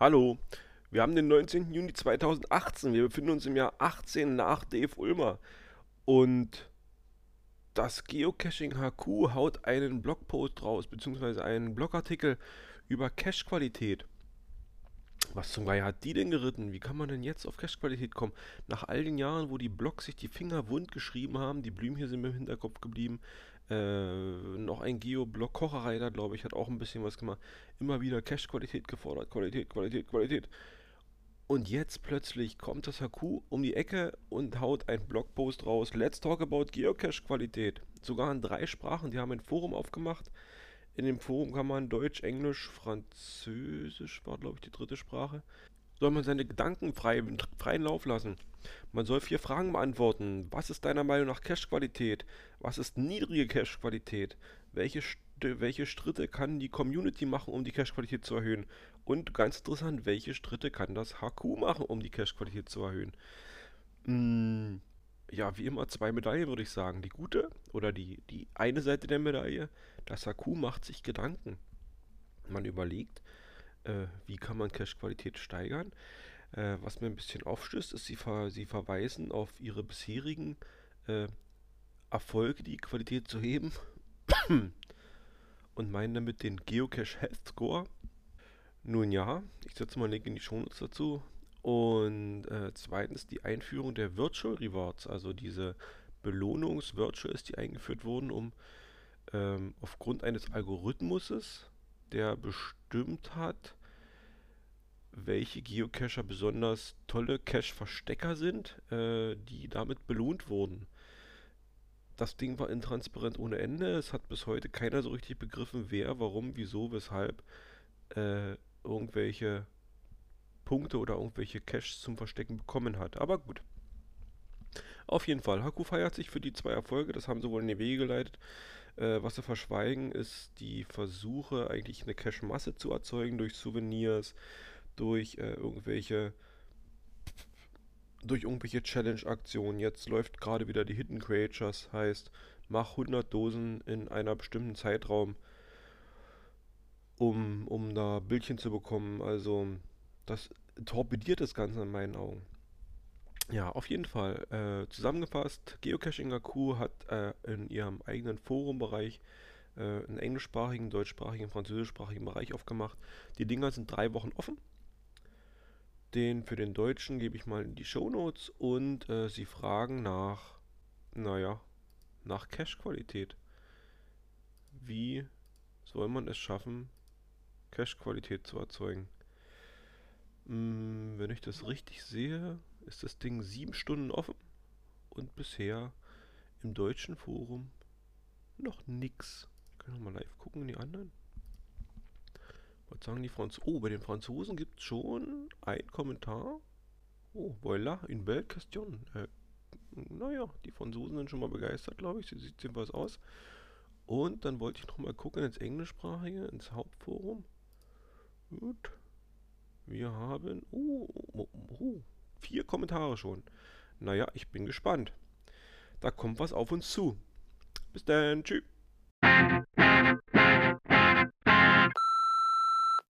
Hallo, wir haben den 19. Juni 2018. Wir befinden uns im Jahr 18 nach Dave Ulmer. Und das Geocaching HQ haut einen Blogpost raus, beziehungsweise einen Blogartikel über Cache-Qualität. Was zum Geier hat die denn geritten? Wie kann man denn jetzt auf Cache-Qualität kommen? Nach all den Jahren, wo die Blogs sich die Finger wund geschrieben haben, die Blümchen sind mir im Hinterkopf geblieben, äh, noch ein Geoblog Kocherreiter, glaube ich, hat auch ein bisschen was gemacht. Immer wieder Cache-Qualität gefordert. Qualität, Qualität, Qualität. Und jetzt plötzlich kommt das HQ um die Ecke und haut einen Blogpost raus. Let's talk about Geocache-Qualität. Sogar in drei Sprachen. Die haben ein Forum aufgemacht. In dem Forum kann man Deutsch, Englisch, Französisch war, glaube ich, die dritte Sprache soll man seine Gedanken frei, freien Lauf lassen. Man soll vier Fragen beantworten. Was ist deiner Meinung nach Cache-Qualität? Was ist niedrige Cache-Qualität? Welche, welche Schritte kann die Community machen, um die Cache-Qualität zu erhöhen? Und ganz interessant, welche Schritte kann das HQ machen, um die Cache-Qualität zu erhöhen? Hm, ja, wie immer zwei Medaillen, würde ich sagen. Die gute oder die, die eine Seite der Medaille, das HQ macht sich Gedanken. Man überlegt, äh, wie kann man Cache-Qualität steigern. Äh, was mir ein bisschen aufstößt, ist, sie, ver sie verweisen auf ihre bisherigen äh, Erfolge, die Qualität zu heben und meinen damit den Geocache Health Score. Nun ja, ich setze mal einen Link in die Shownotes dazu. Und äh, zweitens die Einführung der Virtual Rewards, also diese Belohnungs-Virtuals, die eingeführt wurden, um ähm, aufgrund eines Algorithmuses der bestimmt hat, welche Geocacher besonders tolle Cache-Verstecker sind, äh, die damit belohnt wurden. Das Ding war intransparent ohne Ende. Es hat bis heute keiner so richtig begriffen, wer, warum, wieso, weshalb äh, irgendwelche Punkte oder irgendwelche Caches zum Verstecken bekommen hat. Aber gut. Auf jeden Fall, Haku feiert sich für die zwei Erfolge, das haben sie wohl in die Wege geleitet. Äh, was sie verschweigen, ist die Versuche, eigentlich eine Cache-Masse zu erzeugen durch Souvenirs, durch äh, irgendwelche durch irgendwelche Challenge-Aktionen. Jetzt läuft gerade wieder die Hidden Creatures, heißt, mach 100 Dosen in einer bestimmten Zeitraum, um, um da Bildchen zu bekommen. Also, das torpediert das Ganze in meinen Augen. Ja, auf jeden Fall. Äh, zusammengefasst, Geocaching AQ hat äh, in ihrem eigenen Forumbereich äh, einen englischsprachigen, deutschsprachigen, französischsprachigen Bereich aufgemacht. Die Dinger sind drei Wochen offen. Den für den Deutschen gebe ich mal in die Show Notes und äh, sie fragen nach, naja, nach Cache-Qualität. Wie soll man es schaffen, Cache-Qualität zu erzeugen? Hm, wenn ich das richtig sehe, ist das Ding sieben Stunden offen und bisher im deutschen Forum noch nix. Kann noch mal live gucken in die anderen. Was sagen die Franzosen? Oh, bei den Franzosen gibt es schon ein Kommentar. Oh, voilà, une belle question. Äh, naja, die Franzosen sind schon mal begeistert, glaube ich. Sie sieht jedenfalls aus. Und dann wollte ich noch mal gucken ins Englischsprachige, ins Hauptforum. Gut. Wir haben... Oh, oh, vier Kommentare schon. Naja, ich bin gespannt. Da kommt was auf uns zu. Bis dann. Tschüss.